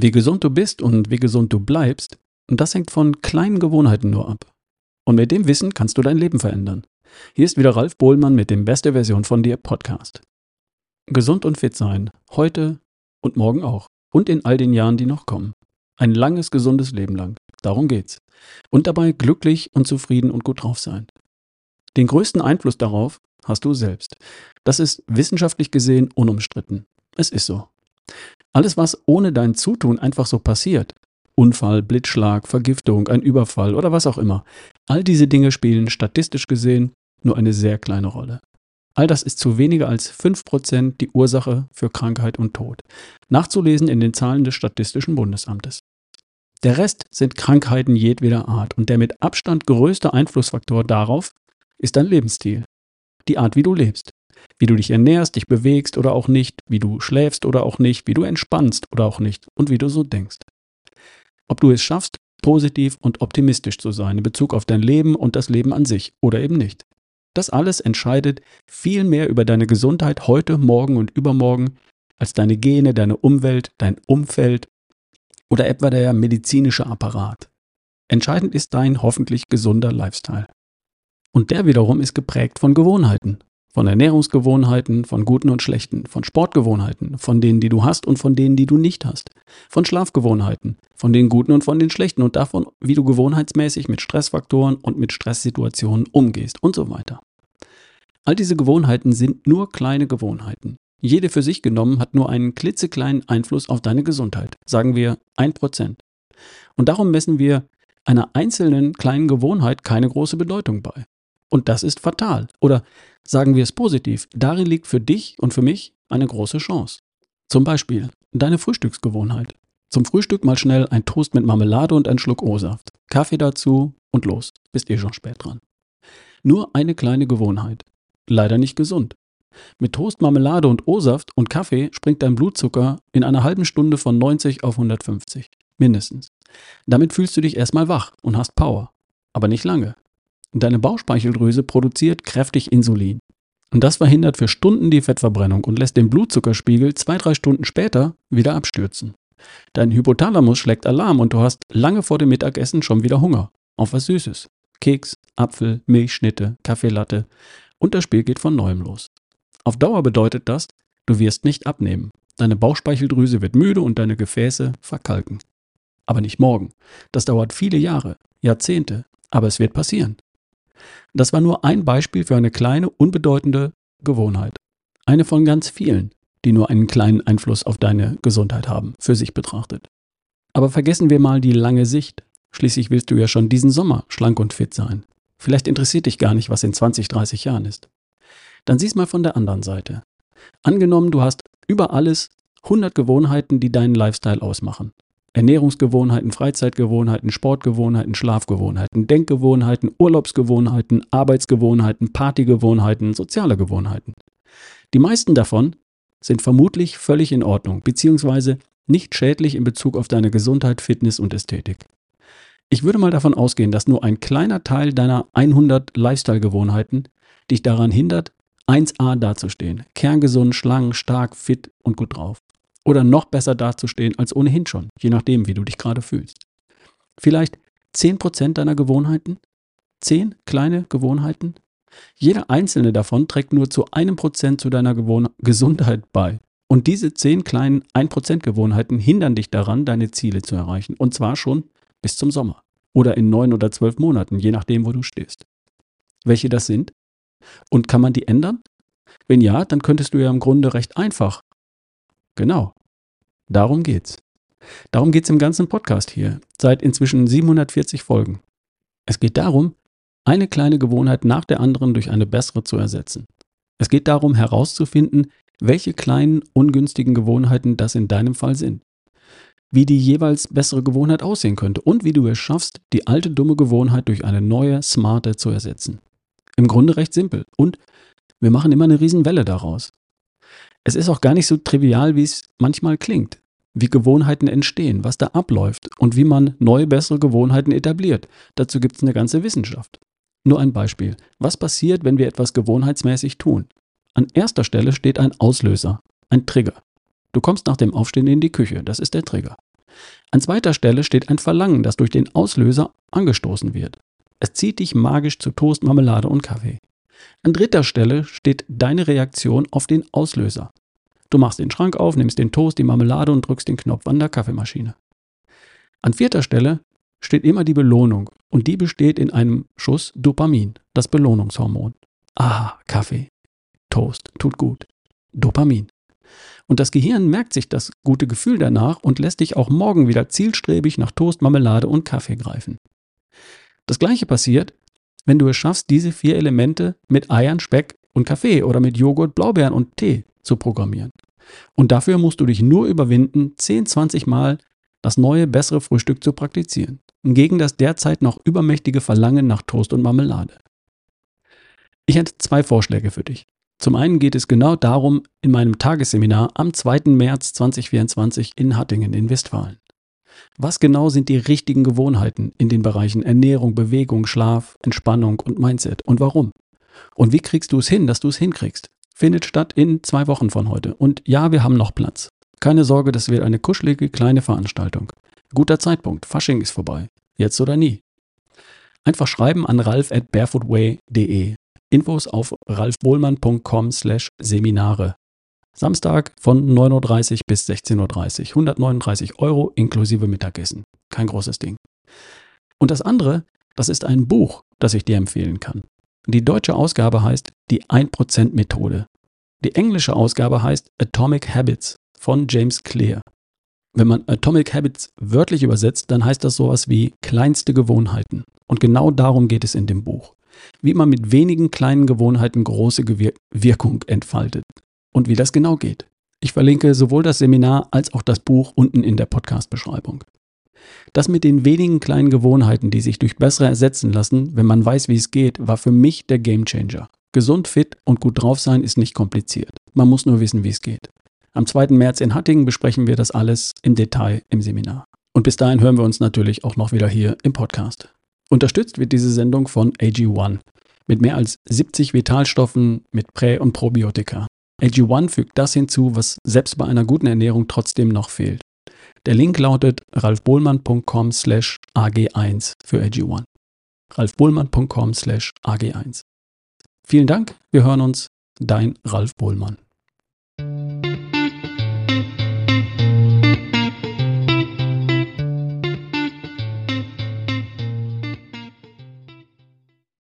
Wie gesund du bist und wie gesund du bleibst, das hängt von kleinen Gewohnheiten nur ab. Und mit dem Wissen kannst du dein Leben verändern. Hier ist wieder Ralf Bohlmann mit dem Beste Version von dir Podcast. Gesund und fit sein, heute und morgen auch. Und in all den Jahren, die noch kommen. Ein langes, gesundes Leben lang. Darum geht's. Und dabei glücklich und zufrieden und gut drauf sein. Den größten Einfluss darauf hast du selbst. Das ist wissenschaftlich gesehen unumstritten. Es ist so. Alles, was ohne dein Zutun einfach so passiert, Unfall, Blitzschlag, Vergiftung, ein Überfall oder was auch immer, all diese Dinge spielen statistisch gesehen nur eine sehr kleine Rolle. All das ist zu weniger als 5% die Ursache für Krankheit und Tod. Nachzulesen in den Zahlen des Statistischen Bundesamtes. Der Rest sind Krankheiten jedweder Art und der mit Abstand größte Einflussfaktor darauf ist dein Lebensstil. Die Art, wie du lebst wie du dich ernährst, dich bewegst oder auch nicht, wie du schläfst oder auch nicht, wie du entspannst oder auch nicht und wie du so denkst. Ob du es schaffst, positiv und optimistisch zu sein in Bezug auf dein Leben und das Leben an sich oder eben nicht. Das alles entscheidet viel mehr über deine Gesundheit heute, morgen und übermorgen als deine Gene, deine Umwelt, dein Umfeld oder etwa der medizinische Apparat. Entscheidend ist dein hoffentlich gesunder Lifestyle. Und der wiederum ist geprägt von Gewohnheiten. Von Ernährungsgewohnheiten, von guten und schlechten, von Sportgewohnheiten, von denen, die du hast und von denen, die du nicht hast, von Schlafgewohnheiten, von den guten und von den schlechten und davon, wie du gewohnheitsmäßig mit Stressfaktoren und mit Stresssituationen umgehst und so weiter. All diese Gewohnheiten sind nur kleine Gewohnheiten. Jede für sich genommen hat nur einen klitzekleinen Einfluss auf deine Gesundheit, sagen wir ein Prozent. Und darum messen wir einer einzelnen kleinen Gewohnheit keine große Bedeutung bei. Und das ist fatal. Oder sagen wir es positiv, darin liegt für dich und für mich eine große Chance. Zum Beispiel deine Frühstücksgewohnheit. Zum Frühstück mal schnell ein Toast mit Marmelade und ein Schluck O-Saft. Kaffee dazu und los. Bist eh schon spät dran. Nur eine kleine Gewohnheit. Leider nicht gesund. Mit Toast, Marmelade und O-Saft und Kaffee springt dein Blutzucker in einer halben Stunde von 90 auf 150. Mindestens. Damit fühlst du dich erstmal wach und hast Power. Aber nicht lange. Deine Bauchspeicheldrüse produziert kräftig Insulin. Und das verhindert für Stunden die Fettverbrennung und lässt den Blutzuckerspiegel zwei, drei Stunden später wieder abstürzen. Dein Hypothalamus schlägt Alarm und du hast lange vor dem Mittagessen schon wieder Hunger. Auf was Süßes. Keks, Apfel, Milchschnitte, Kaffeelatte. Und das Spiel geht von neuem los. Auf Dauer bedeutet das, du wirst nicht abnehmen. Deine Bauchspeicheldrüse wird müde und deine Gefäße verkalken. Aber nicht morgen. Das dauert viele Jahre, Jahrzehnte. Aber es wird passieren. Das war nur ein Beispiel für eine kleine, unbedeutende Gewohnheit. Eine von ganz vielen, die nur einen kleinen Einfluss auf deine Gesundheit haben, für sich betrachtet. Aber vergessen wir mal die lange Sicht. Schließlich willst du ja schon diesen Sommer schlank und fit sein. Vielleicht interessiert dich gar nicht, was in 20, 30 Jahren ist. Dann sieh's mal von der anderen Seite. Angenommen, du hast über alles 100 Gewohnheiten, die deinen Lifestyle ausmachen. Ernährungsgewohnheiten, Freizeitgewohnheiten, Sportgewohnheiten, Schlafgewohnheiten, Denkgewohnheiten, Urlaubsgewohnheiten, Arbeitsgewohnheiten, Partygewohnheiten, soziale Gewohnheiten. Die meisten davon sind vermutlich völlig in Ordnung, beziehungsweise nicht schädlich in Bezug auf deine Gesundheit, Fitness und Ästhetik. Ich würde mal davon ausgehen, dass nur ein kleiner Teil deiner 100 Lifestyle-Gewohnheiten dich daran hindert, 1a dazustehen. Kerngesund, schlank, stark, fit und gut drauf oder noch besser dazustehen als ohnehin schon, je nachdem, wie du dich gerade fühlst. Vielleicht 10% deiner Gewohnheiten? 10 kleine Gewohnheiten? Jeder einzelne davon trägt nur zu einem Prozent zu deiner Gewohn Gesundheit bei. Und diese 10 kleinen 1% Gewohnheiten hindern dich daran, deine Ziele zu erreichen. Und zwar schon bis zum Sommer. Oder in neun oder zwölf Monaten, je nachdem, wo du stehst. Welche das sind? Und kann man die ändern? Wenn ja, dann könntest du ja im Grunde recht einfach. Genau, Darum geht's. Darum geht's im ganzen Podcast hier, seit inzwischen 740 Folgen. Es geht darum, eine kleine Gewohnheit nach der anderen durch eine bessere zu ersetzen. Es geht darum herauszufinden, welche kleinen ungünstigen Gewohnheiten das in deinem Fall sind. Wie die jeweils bessere Gewohnheit aussehen könnte und wie du es schaffst, die alte dumme Gewohnheit durch eine neue, smarte zu ersetzen. Im Grunde recht simpel und wir machen immer eine Riesenwelle daraus. Es ist auch gar nicht so trivial, wie es manchmal klingt, wie Gewohnheiten entstehen, was da abläuft und wie man neue, bessere Gewohnheiten etabliert. Dazu gibt es eine ganze Wissenschaft. Nur ein Beispiel. Was passiert, wenn wir etwas gewohnheitsmäßig tun? An erster Stelle steht ein Auslöser, ein Trigger. Du kommst nach dem Aufstehen in die Küche, das ist der Trigger. An zweiter Stelle steht ein Verlangen, das durch den Auslöser angestoßen wird. Es zieht dich magisch zu Toast, Marmelade und Kaffee. An dritter Stelle steht deine Reaktion auf den Auslöser. Du machst den Schrank auf, nimmst den Toast, die Marmelade und drückst den Knopf an der Kaffeemaschine. An vierter Stelle steht immer die Belohnung und die besteht in einem Schuss Dopamin, das Belohnungshormon. Ah, Kaffee, Toast, tut gut. Dopamin. Und das Gehirn merkt sich das gute Gefühl danach und lässt dich auch morgen wieder zielstrebig nach Toast, Marmelade und Kaffee greifen. Das gleiche passiert, wenn du es schaffst, diese vier Elemente mit Eiern, Speck und Kaffee oder mit Joghurt, Blaubeeren und Tee zu programmieren. Und dafür musst du dich nur überwinden, 10, 20 Mal das neue, bessere Frühstück zu praktizieren. Gegen das derzeit noch übermächtige Verlangen nach Toast und Marmelade. Ich hätte zwei Vorschläge für dich. Zum einen geht es genau darum in meinem Tagesseminar am 2. März 2024 in Hattingen in Westfalen. Was genau sind die richtigen Gewohnheiten in den Bereichen Ernährung, Bewegung, Schlaf, Entspannung und Mindset und warum? Und wie kriegst du es hin, dass du es hinkriegst? Findet statt in zwei Wochen von heute. Und ja, wir haben noch Platz. Keine Sorge, das wird eine kuschelige kleine Veranstaltung. Guter Zeitpunkt, Fasching ist vorbei. Jetzt oder nie. Einfach schreiben an ralf at barefootway.de Infos auf ralfbohlmann.com slash Seminare. Samstag von 9.30 Uhr bis 16.30 Uhr. 139 Euro inklusive Mittagessen. Kein großes Ding. Und das andere, das ist ein Buch, das ich dir empfehlen kann. Die deutsche Ausgabe heißt Die 1% Methode. Die englische Ausgabe heißt Atomic Habits von James Clear. Wenn man Atomic Habits wörtlich übersetzt, dann heißt das sowas wie kleinste Gewohnheiten. Und genau darum geht es in dem Buch wie man mit wenigen kleinen Gewohnheiten große Gewir Wirkung entfaltet und wie das genau geht. Ich verlinke sowohl das Seminar als auch das Buch unten in der Podcast-Beschreibung. Das mit den wenigen kleinen Gewohnheiten, die sich durch bessere ersetzen lassen, wenn man weiß, wie es geht, war für mich der Gamechanger. Gesund, fit und gut drauf sein ist nicht kompliziert. Man muss nur wissen, wie es geht. Am 2. März in Hattingen besprechen wir das alles im Detail im Seminar. Und bis dahin hören wir uns natürlich auch noch wieder hier im Podcast. Unterstützt wird diese Sendung von AG1 mit mehr als 70 Vitalstoffen mit Prä- und Probiotika. AG1 fügt das hinzu, was selbst bei einer guten Ernährung trotzdem noch fehlt. Der Link lautet ralfbohlmann.com slash ag1 für AG1. ralfbohlmann.com slash ag1. Vielen Dank, wir hören uns, dein Ralf Bohlmann.